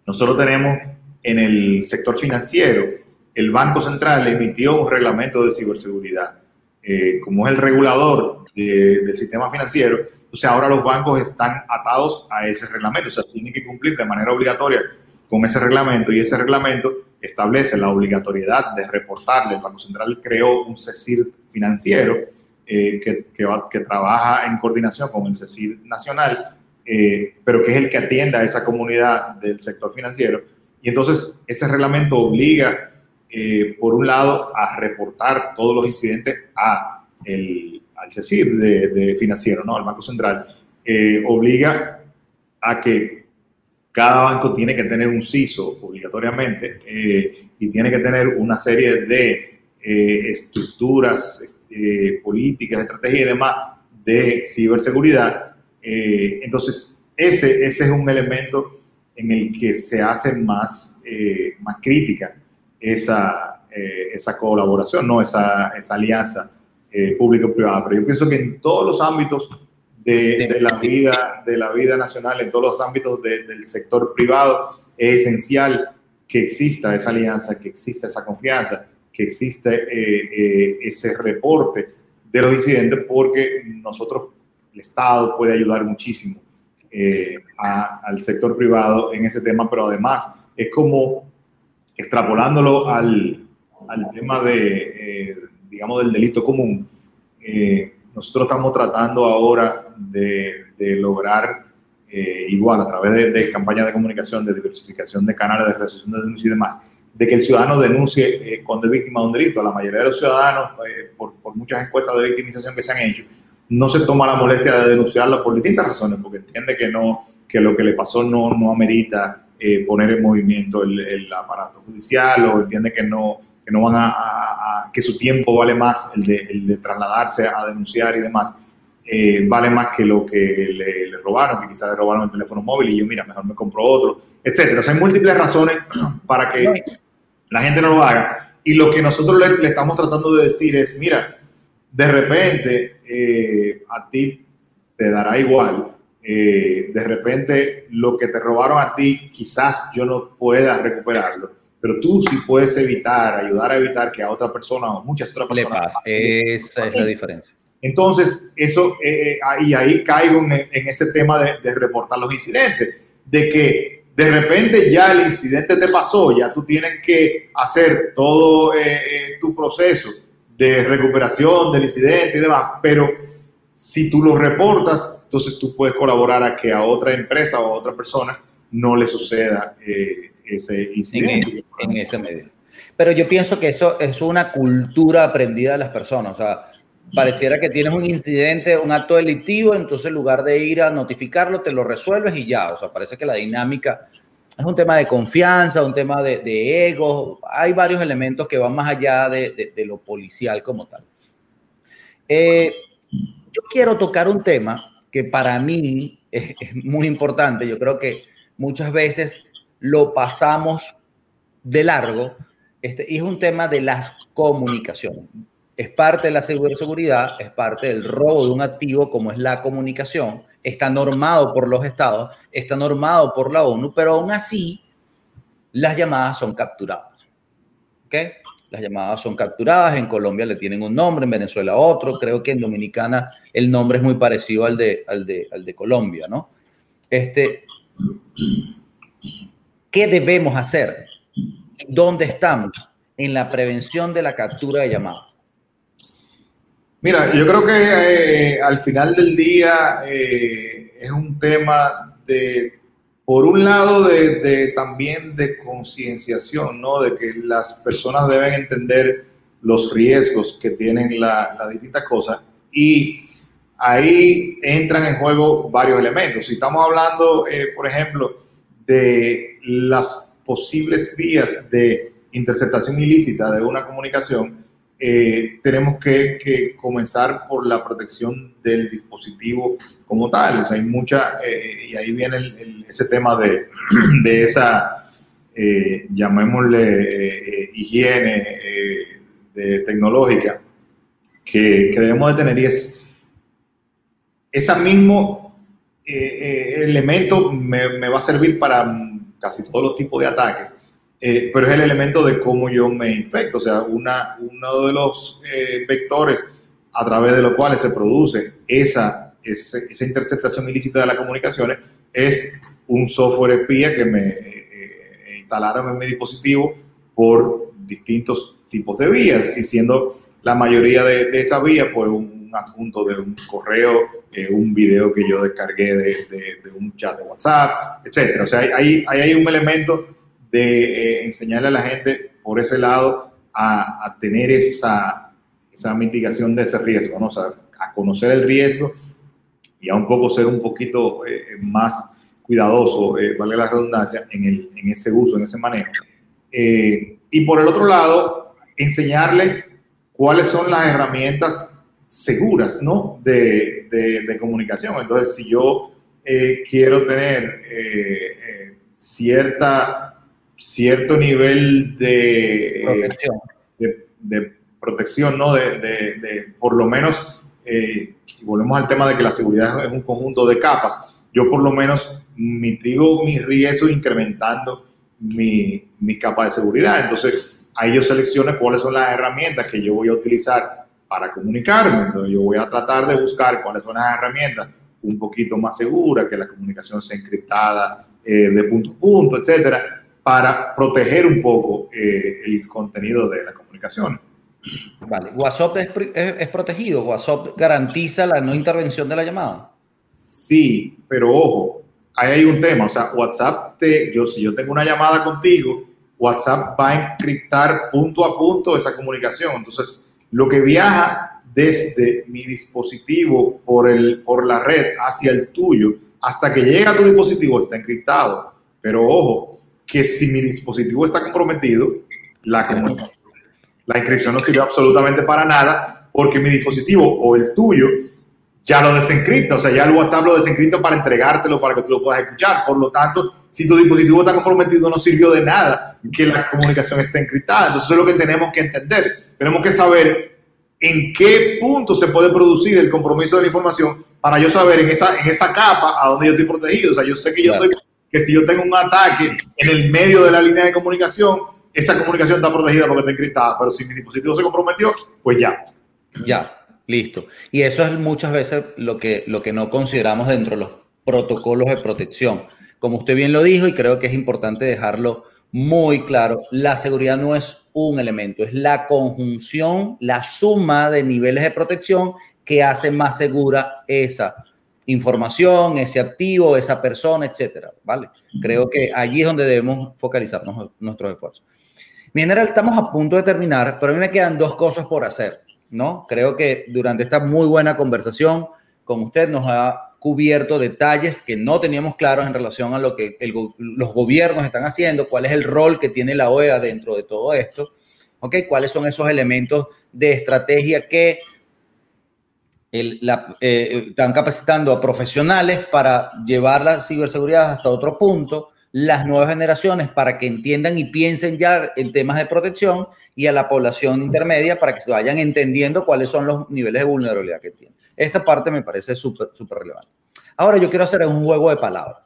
Speaker 2: nosotros tenemos en el sector financiero, el Banco Central emitió un reglamento de ciberseguridad. Eh, como es el regulador de, del sistema financiero, o sea, ahora los bancos están atados a ese reglamento, o sea, tienen que cumplir de manera obligatoria con ese reglamento y ese reglamento establece la obligatoriedad de reportarle. El Banco Central creó un CECIR financiero eh, que, que, va, que, trabaja en coordinación con el CECIR nacional, eh, pero que es el que atiende a esa comunidad del sector financiero. Y entonces ese reglamento obliga, eh, por un lado, a reportar todos los incidentes a el, al CECIR de, financiero, ¿no? Banco Central. Eh, obliga a que cada banco tiene que tener un CISO obligatoriamente eh, y tiene que tener una serie de eh, estructuras políticas, estrategias y demás de ciberseguridad. Entonces, ese, ese es un elemento en el que se hace más, más crítica esa, esa colaboración, ¿no? esa, esa alianza público-privada. Pero yo pienso que en todos los ámbitos de, de, la vida, de la vida nacional, en todos los ámbitos de, del sector privado, es esencial que exista esa alianza, que exista esa confianza, que existe eh, eh, ese reporte de los incidentes, porque nosotros, el Estado puede ayudar muchísimo eh, a, al sector privado en ese tema, pero además es como extrapolándolo al, al tema de, digamos, del delito común. nosotros estamos tratando ahora de, lograr eh, igual a través de, de campañas de comunicación, de diversificación de canales de resolución de denuncia y demás, de que el ciudadano denuncie eh, cuando es víctima de un delito. La mayoría de los ciudadanos, eh, por, por, muchas encuestas de victimización que se han hecho, no se toma la molestia de denunciarlo por distintas razones, porque entiende que, no, que lo que le pasó no, no amerita eh, poner en movimiento el, el, aparato judicial o entiende que no, que no van a, a, a, que su tiempo vale más el de, el de trasladarse a denunciar y demás eh, vale más que lo que le, le, robaron, que quizás le robaron el teléfono móvil y yo, mira, mejor me compro otro, etcétera. O sea, hay múltiples razones para que la gente no lo haga. Y lo que nosotros le, le estamos tratando de decir es, mira, de repente eh, a ti te dará igual. Eh, de repente lo que te robaron a ti, quizás yo no pueda recuperarlo, pero tú sí puedes evitar, ayudar a evitar que a otra persona o muchas otras personas.
Speaker 1: Le pasa. Esa es la diferencia.
Speaker 2: Entonces, eso, eh, y ahí caigo en, en ese tema de, de, reportar los incidentes, de que de repente ya el incidente te pasó, ya tú tienes que hacer todo eh, eh, tu proceso de recuperación del incidente y demás, pero si tú lo reportas, entonces tú puedes colaborar a que a otra empresa o a otra persona no le suceda eh, ese incidente.
Speaker 1: En, ese medio. Pero yo pienso que eso es una cultura aprendida de las personas. O sea, pareciera que tienes un incidente, un acto delictivo, entonces en lugar de ir a notificarlo, te lo resuelves y ya. O sea, parece que la dinámica es un tema de confianza, un tema de, ego. Hay varios elementos que van más allá de, lo policial como tal. Eh, yo quiero tocar un tema que para mí es, muy importante. Yo creo que muchas veces lo pasamos de largo. Este, y es un tema de las comunicaciones es parte de la seguridad, es parte del robo de un activo como es la comunicación, está normado por los estados, está normado por la ONU, pero aún así las llamadas son capturadas. ¿Ok? Las llamadas son capturadas, en Colombia le tienen un nombre, en Venezuela otro, creo que en Dominicana el nombre es muy parecido al de, al de, al de Colombia, ¿no? Este, ¿Qué debemos hacer? ¿Dónde estamos en la prevención de la captura de llamadas?
Speaker 2: Mira, yo creo que eh, al final del día eh, es un tema de, por un lado, de, también de concienciación, ¿no? De que las personas deben entender los riesgos que tienen las la distintas cosas y ahí entran en juego varios elementos. Si estamos hablando, eh, por ejemplo, de las posibles vías de interceptación ilícita de una comunicación, eh, tenemos que, comenzar por la protección del dispositivo como tal. O sea, hay mucha, eh, y ahí viene ese tema de, esa, eh, llamémosle, higiene tecnológica que, debemos de tener y es ese mismo elemento me, va a servir para casi todos los tipos de ataques eh, pero es el elemento de cómo yo me infecto, o sea, una, uno de los eh, vectores a través de los cuales se produce esa, esa, interceptación ilícita de las comunicaciones es un software espía que me eh, instalaron en mi dispositivo por distintos tipos de vías, y siendo la mayoría de, de esas vías pues un, adjunto de un correo, un video que yo descargué de, de, un chat de WhatsApp, etcétera. O sea, hay, hay, hay un elemento de eh, enseñarle a la gente por ese lado a, tener esa, esa, mitigación de ese riesgo, ¿no? O sea, a conocer el riesgo y a un poco ser un poquito eh, más cuidadoso, eh, vale la redundancia, en, el, en, ese uso, en ese manejo. y por el otro lado, enseñarle cuáles son las herramientas seguras, ¿no? De, de, de comunicación. Entonces, si yo quiero tener cierta cierto nivel de protección, de, protección ¿no? De, por lo menos, eh, volvemos al tema de que la seguridad es un conjunto de capas, yo por lo menos mitigo mi riesgo incrementando mi, mi capa de seguridad. Entonces, ahí yo selecciono cuáles son las herramientas que yo voy a utilizar para comunicarme. Entonces, yo voy a tratar de buscar cuáles son las herramientas un poquito más seguras, que la comunicación sea encriptada eh, de punto a punto, etcétera para proteger un poco eh, el contenido de la comunicación.
Speaker 1: Vale, WhatsApp es, protegido, WhatsApp garantiza la no intervención de la llamada.
Speaker 2: Sí, pero ojo, ahí hay un tema, o sea, WhatsApp, te, yo, si yo tengo una llamada contigo, WhatsApp va a encriptar punto a punto esa comunicación. Entonces, lo que viaja desde mi dispositivo por, el, por la red hacia el tuyo, hasta que llega a tu dispositivo, está encriptado. Pero ojo, que si mi dispositivo está comprometido, la, la inscripción no sirve absolutamente para nada porque mi dispositivo o el tuyo ya lo desencripta, o sea, ya el WhatsApp lo desencripta para entregártelo, para que tú lo puedas escuchar. Por lo tanto, si tu dispositivo está comprometido, no sirvió de nada que la comunicación esté encriptada. Entonces, eso es lo que tenemos que entender. Tenemos que saber en qué punto se puede producir el compromiso de la información para yo saber en esa, en esa capa a dónde yo estoy protegido. O sea, yo sé que yo estoy que si yo tengo un ataque en el medio de la línea de comunicación, esa comunicación está protegida porque está encriptada, pero si mi dispositivo se comprometió, pues ya.
Speaker 1: Ya, listo. Y eso es muchas veces lo que, lo que no consideramos dentro de los protocolos de protección. Como usted bien lo dijo, y creo que es importante dejarlo muy claro, la seguridad no es un elemento, es la conjunción, la suma de niveles de protección que hace más segura esa información, ese activo, esa persona, etcétera, ¿vale? Creo que allí es donde debemos focalizarnos nuestros esfuerzos. Mi estamos a punto de terminar, pero a mí me quedan dos cosas por hacer, ¿no? Creo que durante esta muy buena conversación con usted nos ha cubierto detalles que no teníamos claros en relación a lo que los gobiernos están haciendo, cuál es el rol que tiene la OEA dentro de todo esto, ¿ok? ¿Cuáles son esos elementos de estrategia que eh, están capacitando a profesionales para llevar la ciberseguridad hasta otro punto, las nuevas generaciones para que entiendan y piensen ya en temas de protección y a la población intermedia para que se vayan entendiendo cuáles son los niveles de vulnerabilidad que tienen. Esta parte me parece súper, súper relevante. Ahora yo quiero hacer un juego de palabras.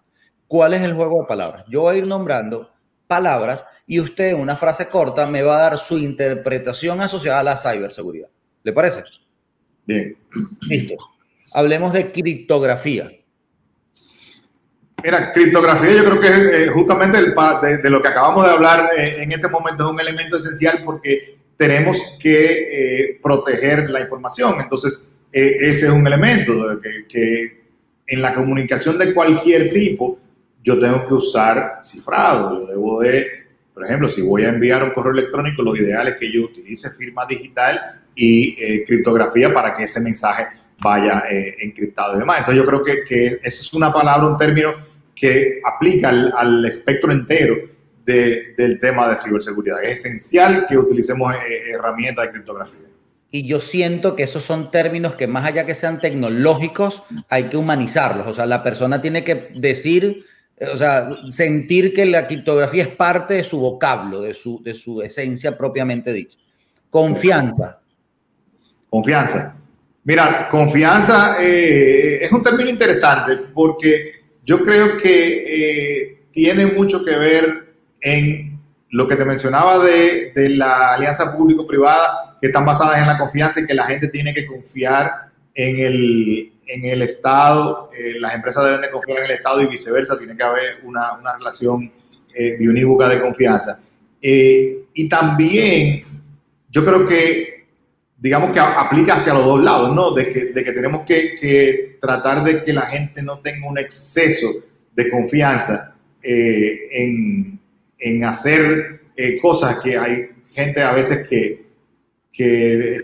Speaker 1: ¿Cuál es el juego de palabras? Yo voy a ir nombrando palabras y usted en una frase corta me va a dar su interpretación asociada a la ciberseguridad. ¿Le parece?
Speaker 2: Bien.
Speaker 1: Listo. Hablemos de criptografía.
Speaker 2: Mira, criptografía yo creo que eh, justamente de, lo que acabamos de hablar eh, en este momento es un elemento esencial porque tenemos que eh, proteger la información. Entonces, ese es un elemento que, en la comunicación de cualquier tipo yo tengo que usar cifrado. Yo debo de, por ejemplo, si voy a enviar un correo electrónico, lo ideal es que yo utilice firma digital y criptografía para que ese mensaje vaya encriptado y demás. Entonces yo creo que, que esa es una palabra, un término que aplica al, espectro entero del tema de ciberseguridad. Es esencial que utilicemos eh, herramientas de criptografía.
Speaker 1: Y yo siento que esos son términos que más allá que sean tecnológicos, hay que humanizarlos. O sea, la persona tiene que decir, eh, o sea, sentir que la criptografía es parte de su vocablo, de su, de su esencia propiamente dicha. Confianza.
Speaker 2: Confianza. Mira, confianza eh, es un término interesante porque yo creo que eh, tiene mucho que ver en lo que te mencionaba de, la alianza público-privada, que están basadas en la confianza y que la gente tiene que confiar en el, en el Estado, eh, las empresas deben de confiar en el Estado y viceversa, tiene que haber una, una relación eh, de confianza. y también yo creo que, digamos que aplica hacia los dos lados, ¿no? De que, tenemos que, que tratar de que la gente no tenga un exceso de confianza eh, en, en, hacer eh, cosas que hay gente a veces que, que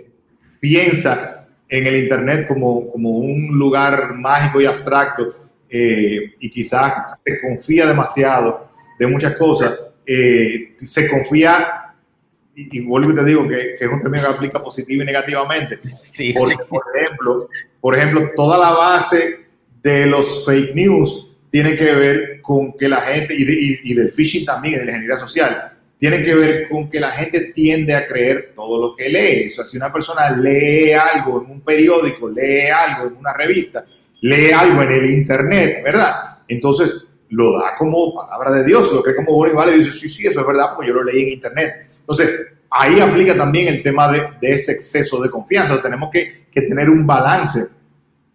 Speaker 2: piensa en el Internet como, como un lugar mágico y abstracto eh, y quizás se confía demasiado de muchas cosas, se confía y, vuelvo y te digo que, es un término que aplica positivo y negativamente.
Speaker 1: Sí,
Speaker 2: Por ejemplo, por ejemplo, toda la base de los fake news tiene que ver con que la gente, y, del phishing también, y de la ingeniería social, tiene que ver con que la gente tiende a creer todo lo que lee. O sea, si una persona lee algo en un periódico, lee algo en una revista, lee algo en el internet, ¿verdad? Entonces lo da como palabra de Dios, lo cree como bueno y vale, y dice, sí, sí, eso es verdad, pues yo lo leí en internet. Entonces, ahí aplica también el tema de, ese exceso de confianza. Tenemos que, tener un balance.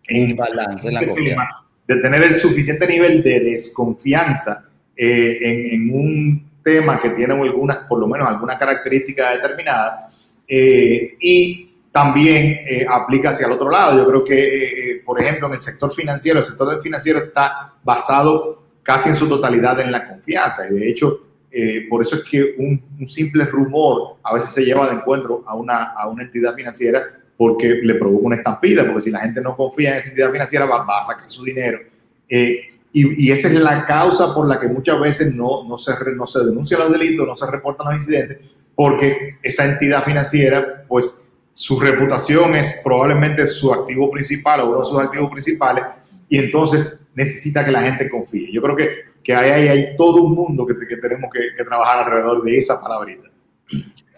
Speaker 1: En, balance en la confianza.
Speaker 2: De tener el suficiente nivel de desconfianza eh, en, un tema que tiene algunas, por lo menos alguna característica determinada. Eh, y también eh, aplica hacia el otro lado. Yo creo que, por ejemplo, en el sector financiero, el sector financiero está basado casi en su totalidad en la confianza. Y de hecho, eh, por eso es que un, simple rumor a veces se lleva de encuentro a una, a una entidad financiera porque le provoca una estampida, porque si la gente no confía en esa entidad financiera va, a sacar su dinero. Eh, y, esa es la causa por la que muchas veces no, no, se, no se denuncian los delitos, no se reportan los incidentes, porque esa entidad financiera, pues su reputación es probablemente su activo principal o uno de sus activos principales, y entonces necesita que la gente confíe. Yo creo que que hay, hay todo un mundo que, que tenemos que, trabajar alrededor de esa palabrita.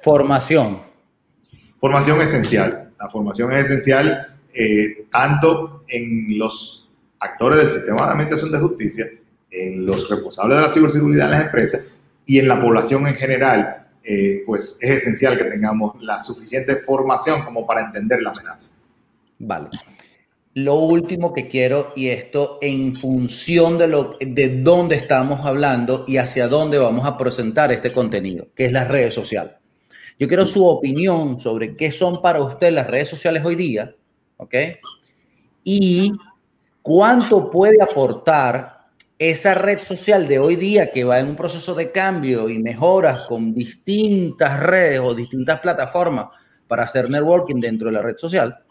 Speaker 1: Formación.
Speaker 2: Formación esencial. La formación es esencial eh, tanto en los actores del sistema de administración de justicia, en los responsables de la ciberseguridad en las empresas y en la población en general, eh, pues es esencial que tengamos la suficiente formación como para entender la amenaza.
Speaker 1: Vale. Lo último que quiero, y esto en función de, lo, de dónde estamos hablando y hacia dónde vamos a presentar este contenido, que es las redes sociales. Yo quiero su opinión sobre qué son para usted las redes sociales hoy día, ¿ok? Y cuánto puede aportar esa red social de hoy día que va en un proceso de cambio y mejoras con distintas redes o distintas plataformas para hacer networking dentro de la red social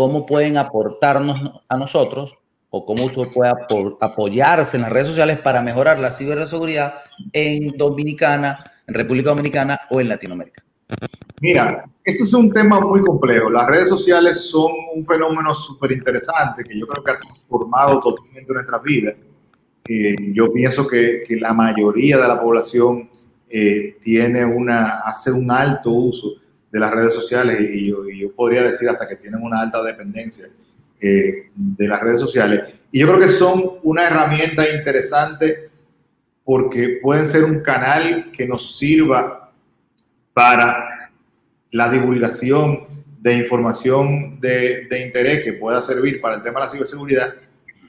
Speaker 1: cómo pueden aportarnos a nosotros o cómo usted puede apoyarse en las redes sociales para mejorar la ciberseguridad en Dominicana, en República Dominicana o en Latinoamérica.
Speaker 2: Mira, ese es un tema muy complejo. Las redes sociales son un fenómeno súper interesante que yo creo que ha transformado totalmente nuestra vida. Eh, yo pienso que, que, la mayoría de la población eh, tiene una, hace un alto uso de las redes sociales y yo, podría decir hasta que tienen una alta dependencia eh, de las redes sociales. Y yo creo que son una herramienta interesante porque pueden ser un canal que nos sirva para la divulgación de información de, interés que pueda servir para el tema de la ciberseguridad,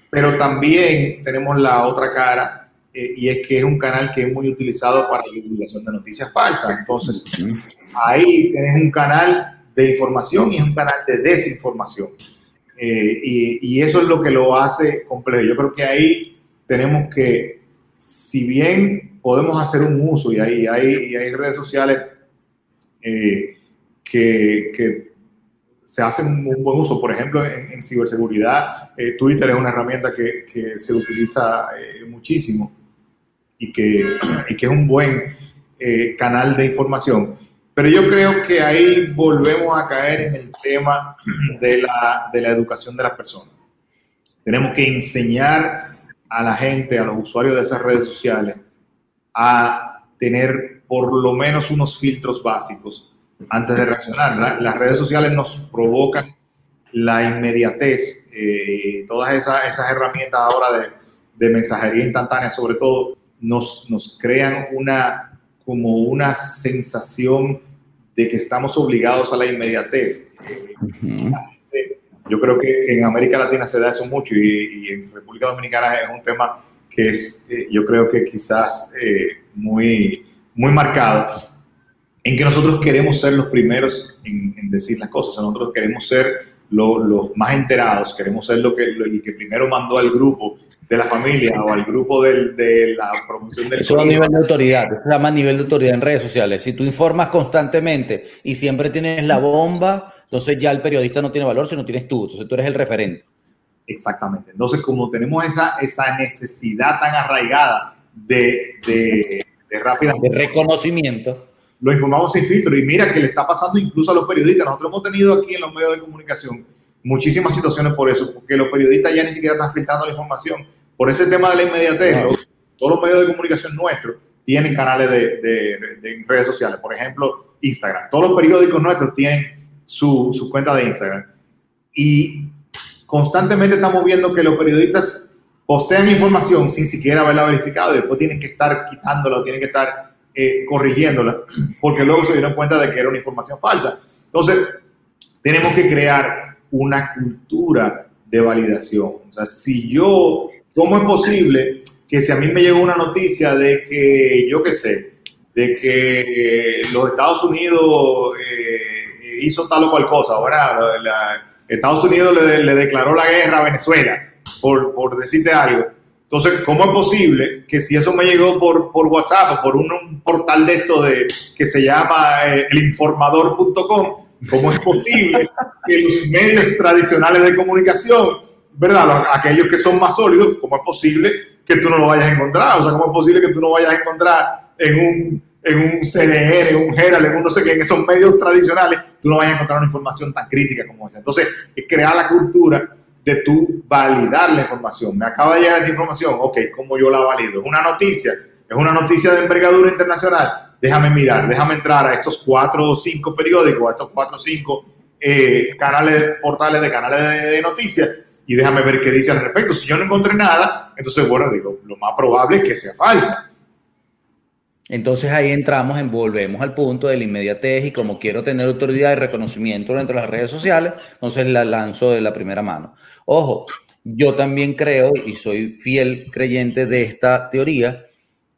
Speaker 2: pero también tenemos la otra cara eh, y es que es un canal que es muy utilizado para la divulgación de noticias falsas. Entonces, ahí tienes un canal de información y es un canal de desinformación. Eh, y, eso es lo que lo hace complejo. Yo creo que ahí tenemos que, si bien podemos hacer un uso y hay, hay, redes sociales eh, que, se hacen un buen uso, por ejemplo, en, ciberseguridad, Twitter es una herramienta que, se utiliza muchísimo y que, es un buen eh, canal de información. Pero yo creo que ahí volvemos a caer en el tema de la, de la educación de las personas. Tenemos que enseñar a la gente, a los usuarios de esas redes sociales, a tener por lo menos unos filtros básicos antes de reaccionar. Las redes sociales nos provocan la inmediatez, eh, todas esas, esas herramientas ahora de, de mensajería instantánea, sobre todo, nos, nos crean una, como una sensación de que estamos obligados a la inmediatez. Yo creo que en América Latina se da eso mucho y, en República Dominicana es un tema que es, eh, yo creo que quizás eh, muy, muy marcado, en que nosotros queremos ser los primeros en, decir las cosas, nosotros queremos ser los más enterados, queremos ser lo que, el que primero mandó al grupo de la familia o al grupo de la promoción del...
Speaker 1: Eso es un nivel de autoridad, se llama nivel de autoridad en redes sociales. Si tú informas constantemente y siempre tienes la bomba, entonces ya el periodista no tiene valor si no tienes tú, entonces tú eres el referente.
Speaker 2: Exactamente. Entonces, como tenemos esa, esa necesidad tan arraigada de, de,
Speaker 1: de De reconocimiento.
Speaker 2: Lo informamos sin filtro y mira que le está pasando incluso a los periodistas. Nosotros hemos tenido aquí en los medios de comunicación muchísimas situaciones por eso, porque los periodistas ya ni siquiera están filtrando la información por ese tema de la inmediatez, todos los medios de comunicación nuestros tienen canales de, redes sociales, por ejemplo, Instagram. Todos los periódicos nuestros tienen su, su cuenta de Instagram. Y constantemente estamos viendo que los periodistas postean información sin siquiera haberla verificado y después tienen que estar quitándola, tienen que estar eh, corrigiéndola, porque luego se dieron cuenta de que era una información falsa. Entonces, tenemos que crear una cultura de validación. O sea, si yo ¿Cómo es posible que si a mí me llegó una noticia de que, yo qué sé, de que los Estados Unidos eh, hizo tal o cual cosa, ahora Estados Unidos le, declaró la guerra a Venezuela, por, por, decirte algo. Entonces, ¿cómo es posible que si eso me llegó por, por WhatsApp o por un, portal de esto de, que se llama eh, elinformador.com, cómo es posible que los medios tradicionales de comunicación ¿verdad? Aquellos que son más sólidos, ¿cómo es posible que tú no lo vayas a encontrar? O sea, ¿cómo es posible que tú no vayas a encontrar en un, en un CDR, en un Herald, en un no sé qué, en esos medios tradicionales, tú no vayas a encontrar una información tan crítica como esa? Entonces, es crear la cultura de tú validar la información. Me acaba de llegar esta información, ok, ¿cómo yo la valido? Es una noticia, es una noticia de envergadura internacional. Déjame mirar, déjame entrar a estos cuatro o cinco periódicos, a estos cuatro o cinco eh, canales, portales de canales de noticias y déjame ver qué dice al respecto. Si yo no encontré nada, entonces, bueno, digo, lo más probable es que sea falsa.
Speaker 1: Entonces ahí entramos en, volvemos al punto de la inmediatez y como quiero tener autoridad y reconocimiento dentro de las redes sociales, entonces la lanzo de la primera mano. Ojo, yo también creo y soy fiel creyente de esta teoría,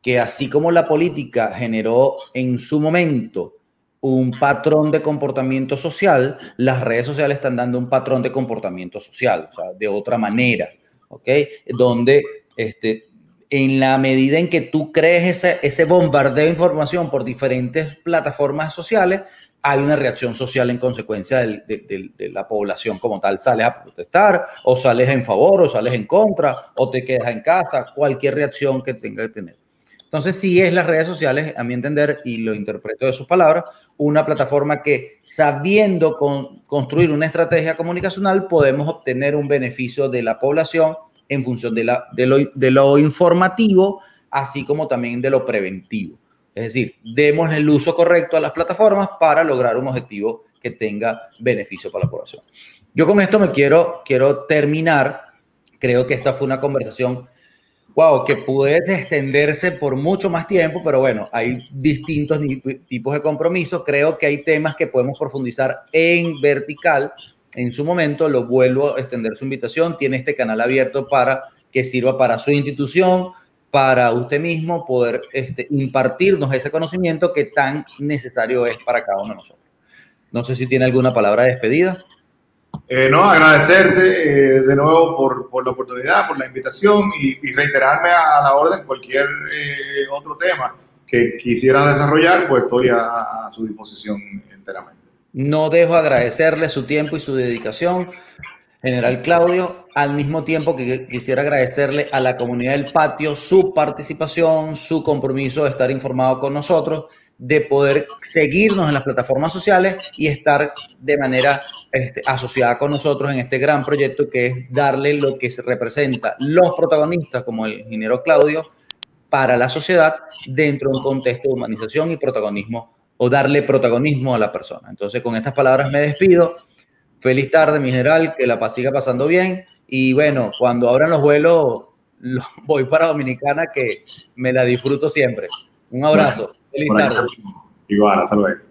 Speaker 1: que así como la política generó en su momento un patrón de comportamiento social, las redes sociales están dando un patrón de comportamiento social, o sea, de otra manera, ¿ok? Donde este, en la medida en que tú crees ese, ese bombardeo de información por diferentes plataformas sociales, hay una reacción social en consecuencia de, la población como tal. Sales a protestar, o sales en favor, o sales en contra, o te quedas en casa, cualquier reacción que tenga que tener. Entonces, sí es las redes sociales, a mi entender, y lo interpreto de sus palabras, una plataforma que sabiendo construir una estrategia comunicacional podemos obtener un beneficio de la población en función de, lo, de lo informativo, así como también de lo preventivo. Es decir, demos el uso correcto a las plataformas para lograr un objetivo que tenga beneficio para la población. Yo con esto me quiero, quiero terminar. Creo que esta fue una conversación, wow, que puede extenderse por mucho más tiempo, pero bueno, hay distintos tipos de compromisos. Creo que hay temas que podemos profundizar en vertical en su momento, lo vuelvo a extender su invitación, tiene este canal abierto para que sirva para su institución, para usted mismo poder este, impartirnos ese conocimiento que tan necesario es para cada uno de nosotros. No sé si tiene alguna palabra de despedida.
Speaker 2: Eh, no, agradecerte eh, de nuevo por, por, la oportunidad, por la invitación y, reiterarme a, la orden cualquier eh, otro tema que quisiera desarrollar, pues estoy a, a su disposición enteramente.
Speaker 1: No dejo agradecerle su tiempo y su dedicación, General Claudio, al mismo tiempo que quisiera agradecerle a la comunidad del patio su participación, su compromiso de estar informado con nosotros, de poder seguirnos en las plataformas sociales y estar de manera este, asociada con nosotros en este gran proyecto que es darle lo que se representa los protagonistas como el ingeniero Claudio para la sociedad dentro de un contexto de humanización y protagonismo o darle protagonismo a la persona. Entonces, con estas palabras me despido. Feliz tarde, mi general, que la siga pasando bien. Y bueno, cuando abran los vuelos, voy para Dominicana, que me la disfruto siempre. Un abrazo.
Speaker 2: Feliz tarde. Igual, hasta luego.